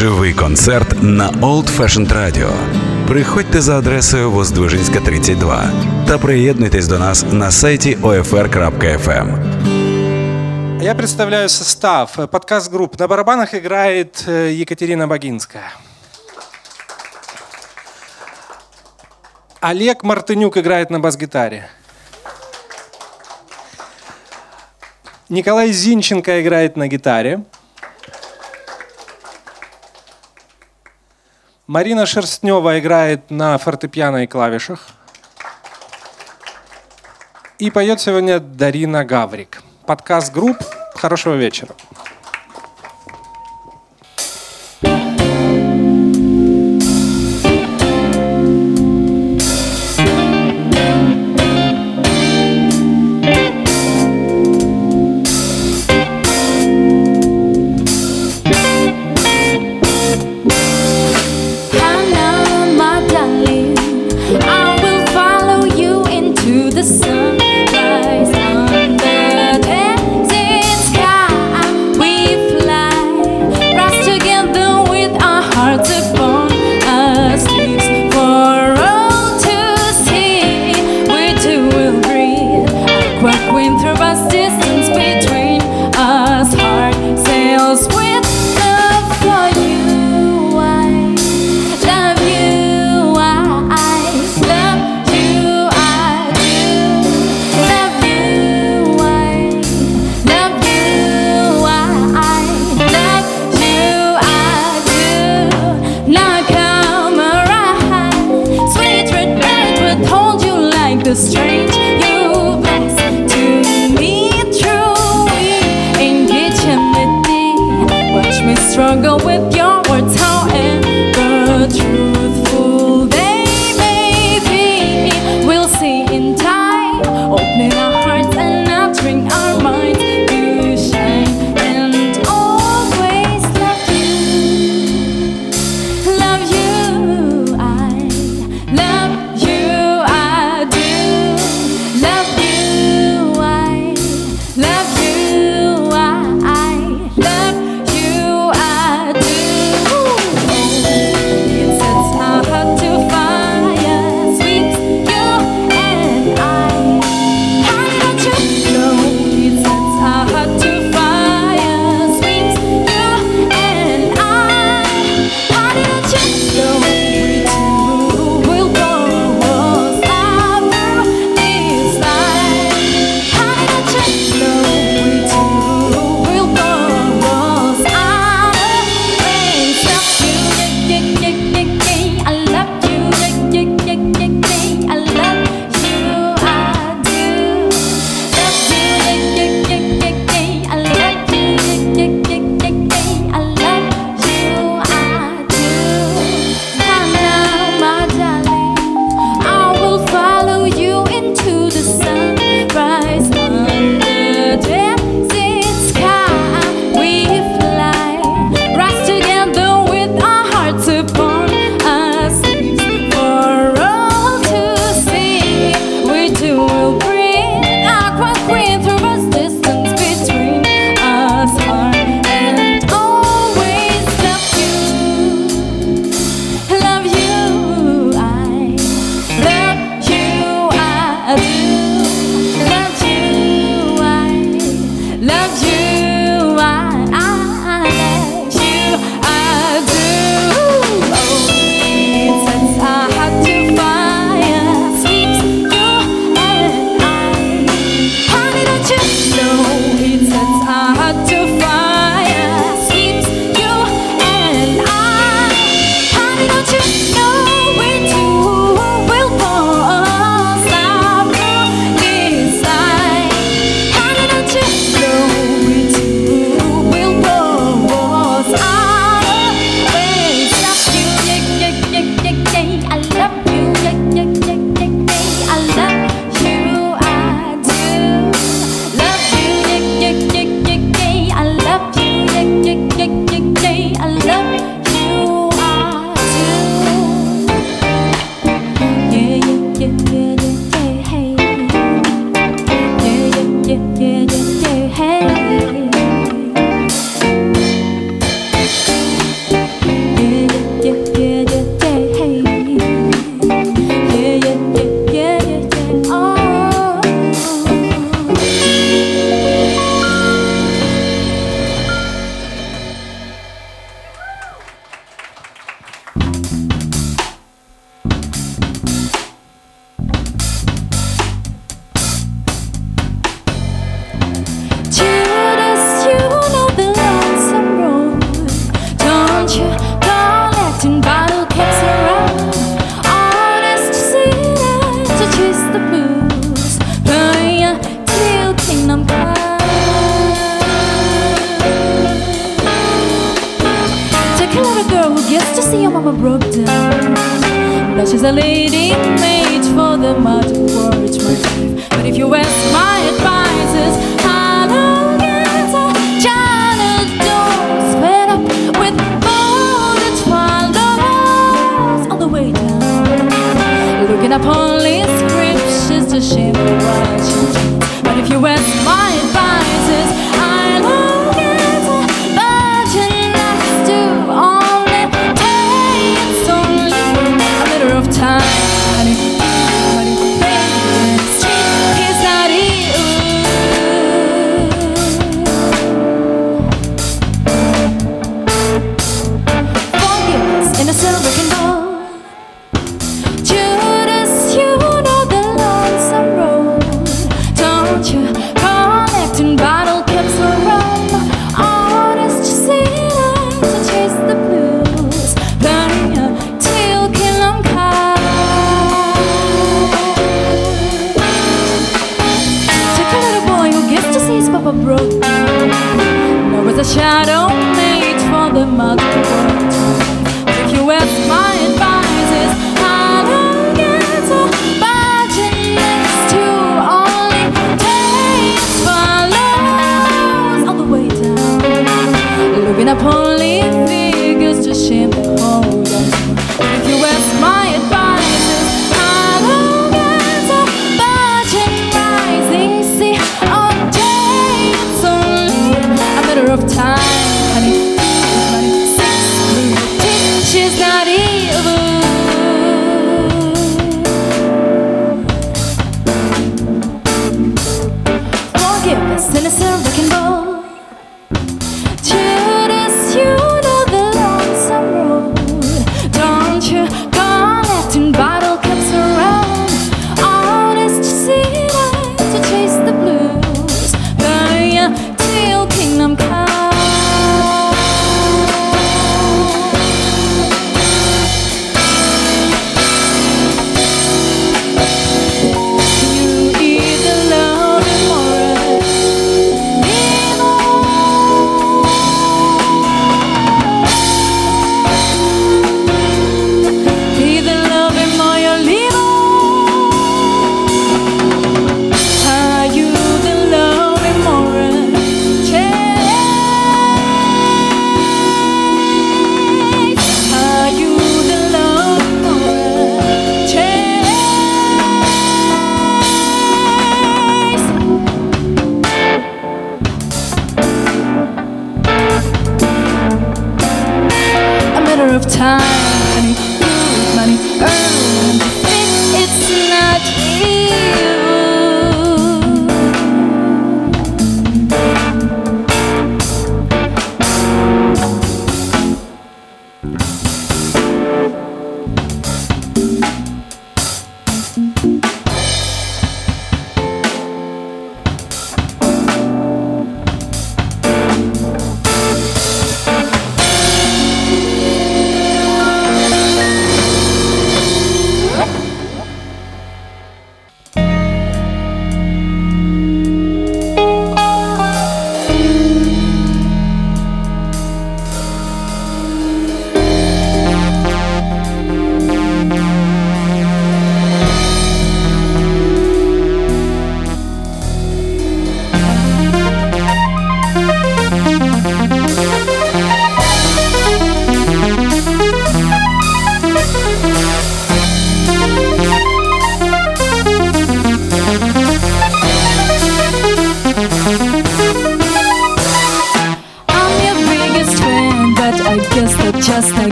Живий концерт на Old Fashioned Radio. Приходьте за адресою Воздвижинська, 32 та приєднуйтесь до нас на сайті OFR.FM. Я представляю состав подкаст групп. На барабанах играет э, Екатерина Богинская. Олег Мартынюк играет на бас-гитаре. Николай Зинченко играет на гитаре. Марина Шерстнева играет на фортепиано и клавишах. И поет сегодня Дарина Гаврик. Подкаст групп. Хорошего вечера.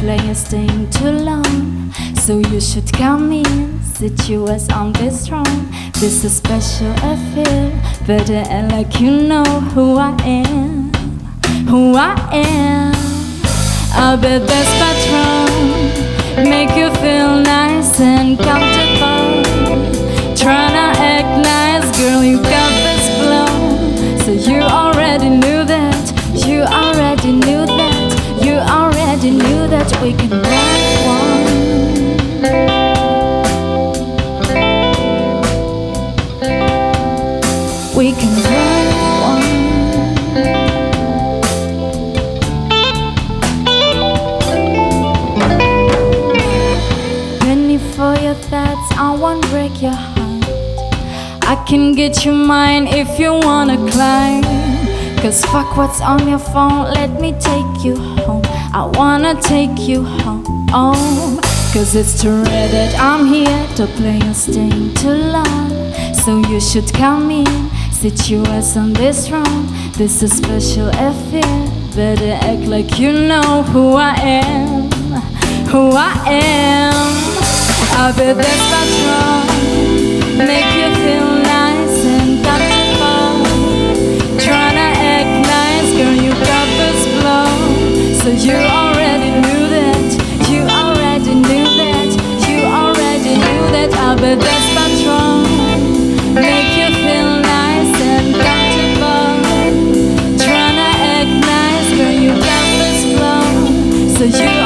Play a staying too long. So you should come in, sit you as on this throne. This is special affair, better and like you know who I am, who I am. I'll be this patron, make you feel nice and comfortable. Can get you mine if you wanna climb. Cause fuck what's on your phone, let me take you home. I wanna take you home. Cause it's too rare that I'm here to play a sting too long. So you should come in, situation this wrong. This is special affair. Better act like you know who I am. Who I am. I'll be this patrol. Make you So you already knew that. You already knew that. You already knew that. I'll be this patrol. Make you feel nice and comfortable. Tryna act nice, girl, you this. So you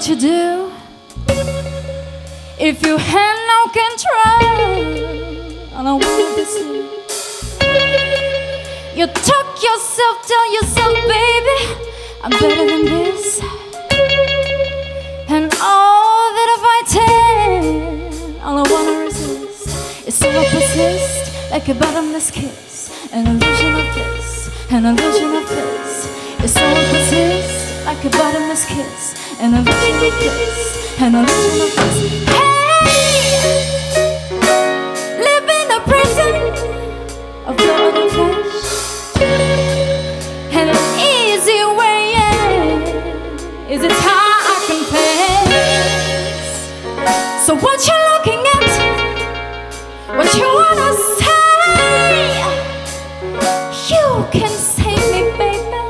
what you do if you had no control? I don't want. You took yourself, tell yourself, baby, I'm better than this. And all that if I take, all I don't wanna resist is so I persist like a bottomless kiss, an illusion of bliss, an illusion of bliss. It's so I persist like a bottomless kiss, an illusion of bliss, an illusion of bliss. Hey, live in a of blood and flesh. And an easy way in is it hard I confess. So what you looking at? What you wanna say? You can say me, baby.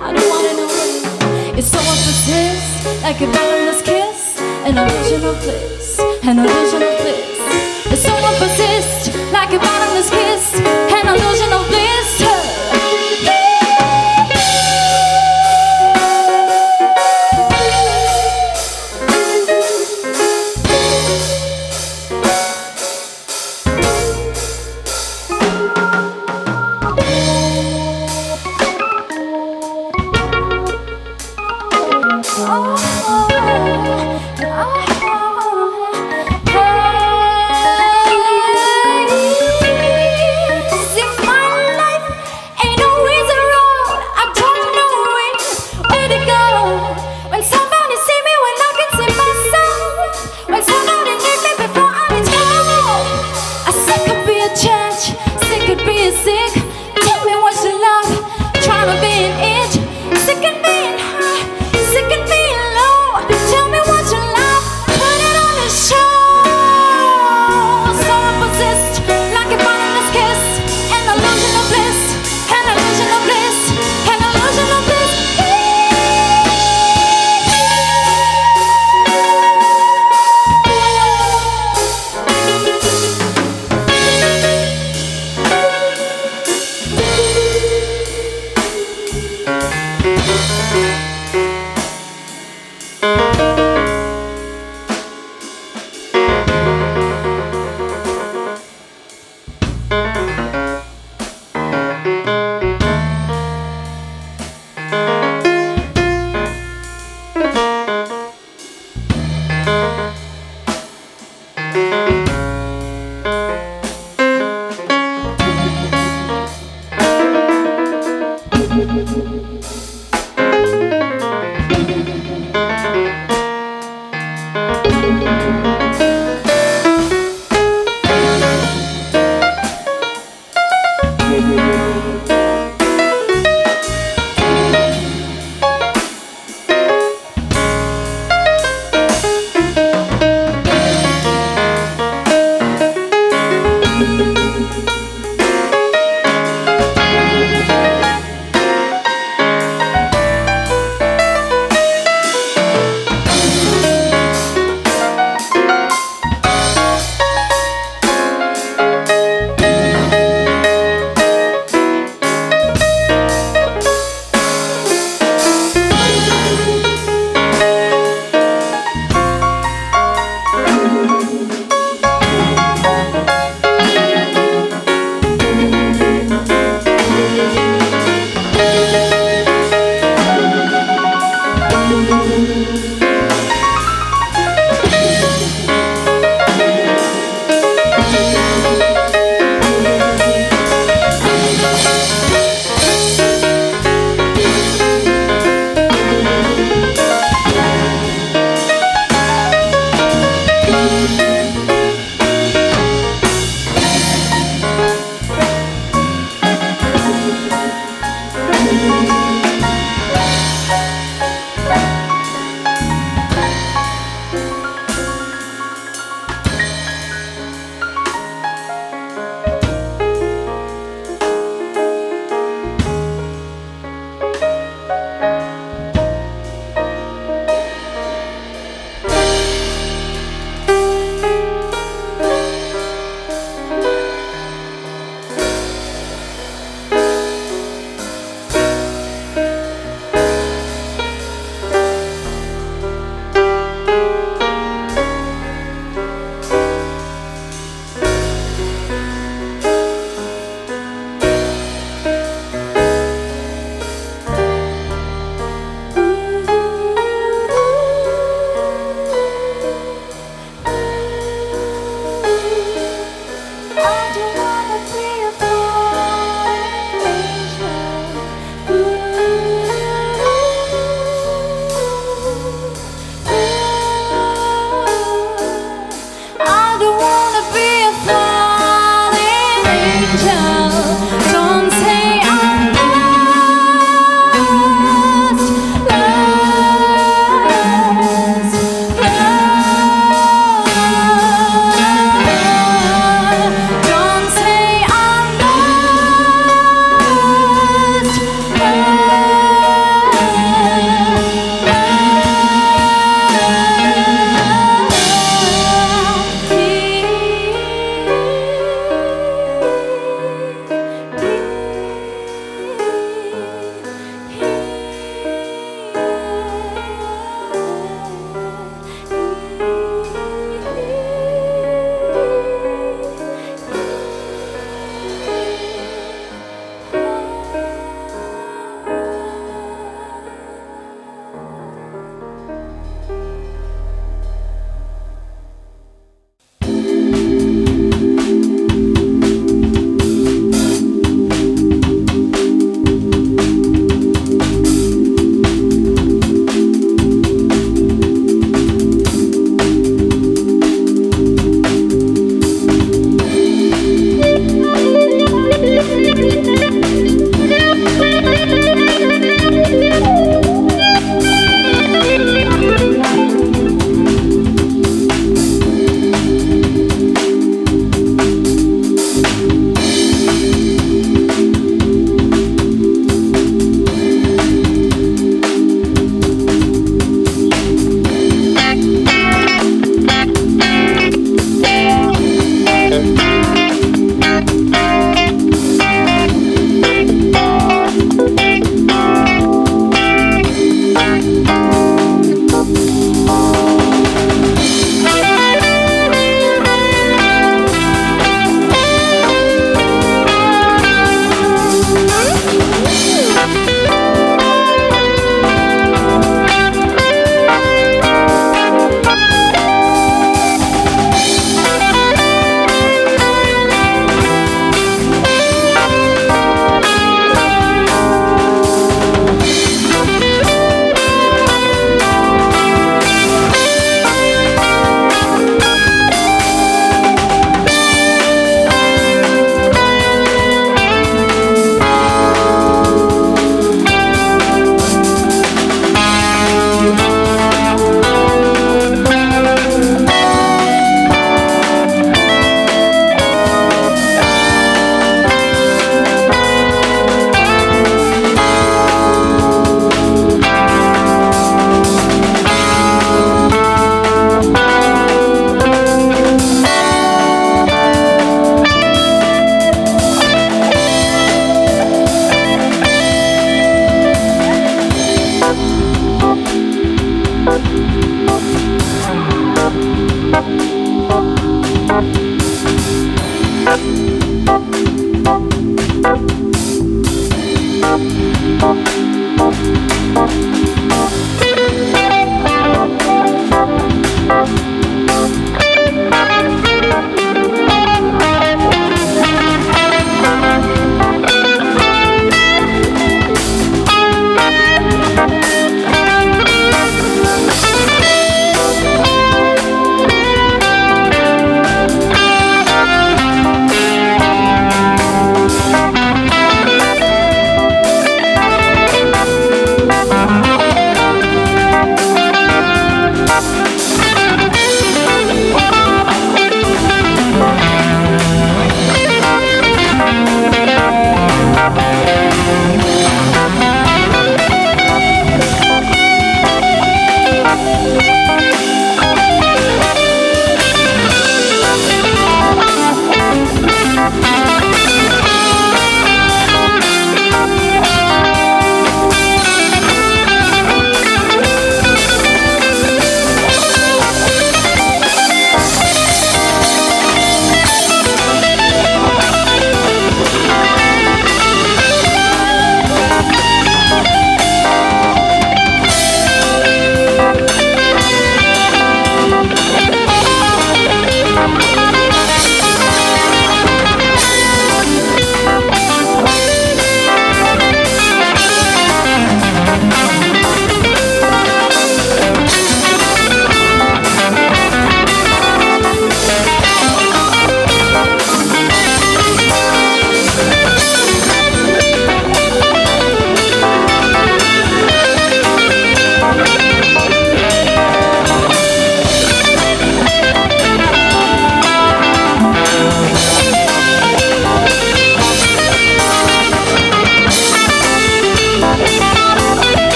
I don't wanna know. It's so like a bottomless kiss, an of bliss, an of bliss. It's so persist like a bottomless kiss,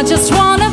I just wanna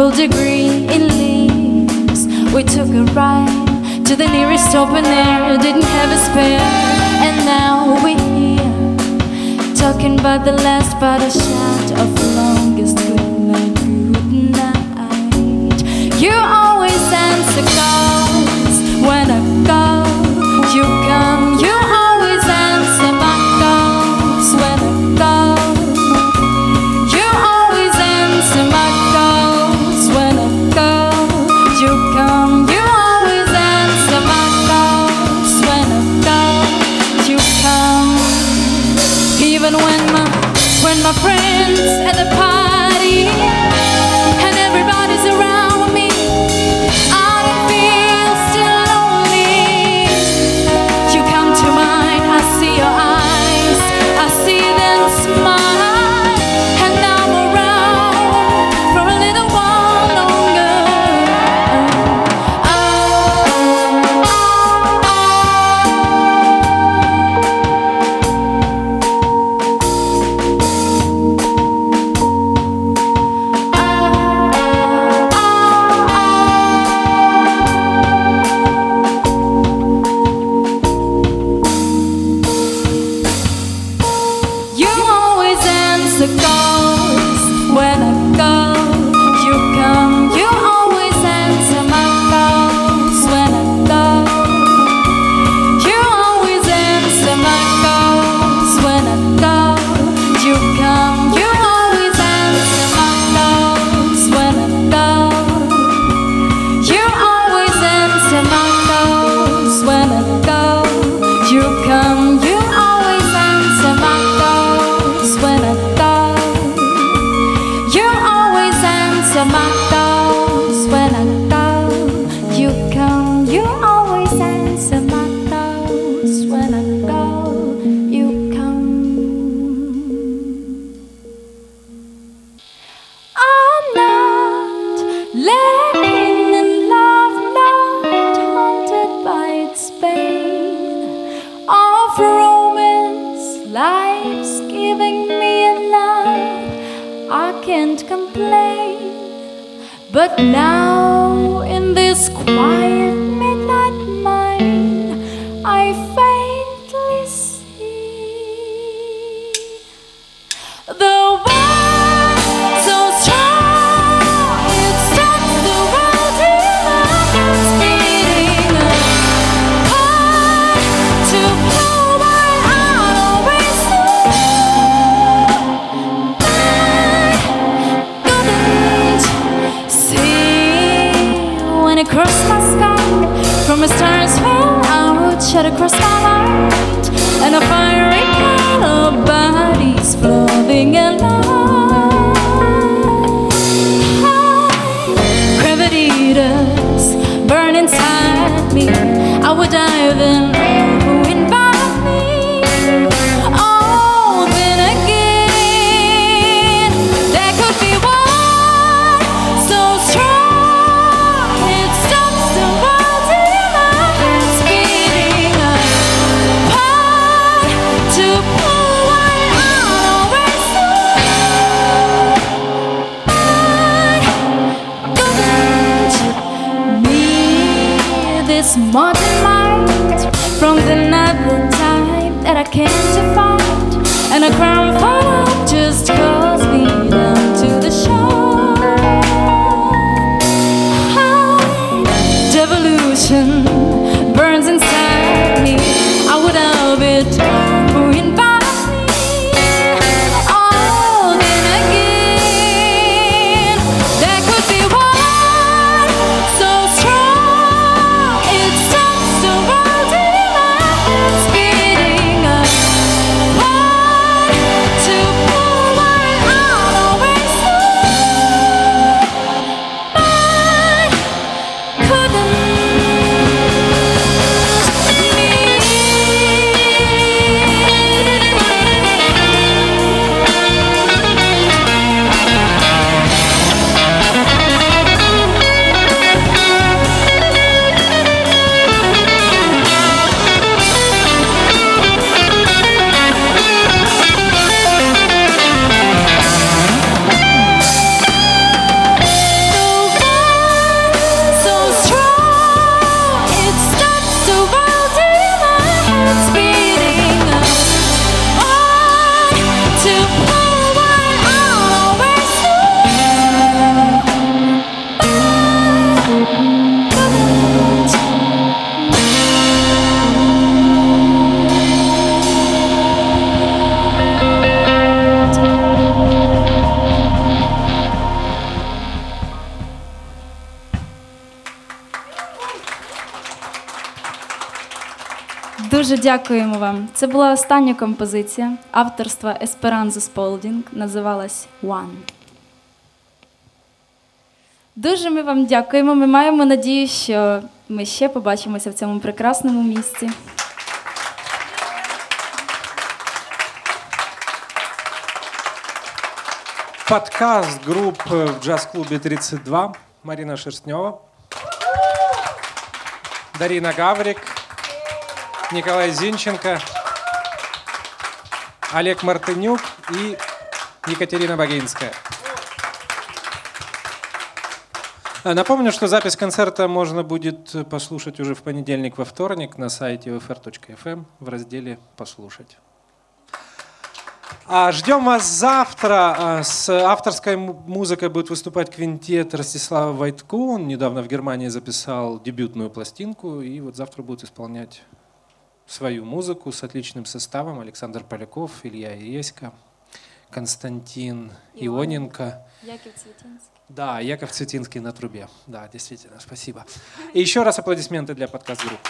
and degree Дуже дякуємо вам. Це була остання композиція авторства Есперанзо Сполдінг. Називалась One. Дуже ми вам дякуємо. Ми маємо надію, що ми ще побачимося в цьому прекрасному місці. Подкаст группы в джаз-клубе 32. Марина Шерстнева. Дарина Гаврик. Николай Зинченко. Олег Мартынюк и Екатерина Богинская. Напомню, что запись концерта можно будет послушать уже в понедельник, во вторник на сайте ufr.fm в разделе «Послушать». А, Ждем вас завтра. А, С авторской му- музыкой будет выступать квинтет Ростислава Войтко. Он недавно в Германии записал дебютную пластинку. И вот завтра будет исполнять свою музыку с отличным составом. Александр Поляков, Илья Еська, Константин Ионенко. Яків Цвітінський. Да, Яков Цветинский на трубе. Да, действительно, спасибо. И еще раз аплодисменты для подкаст-группы.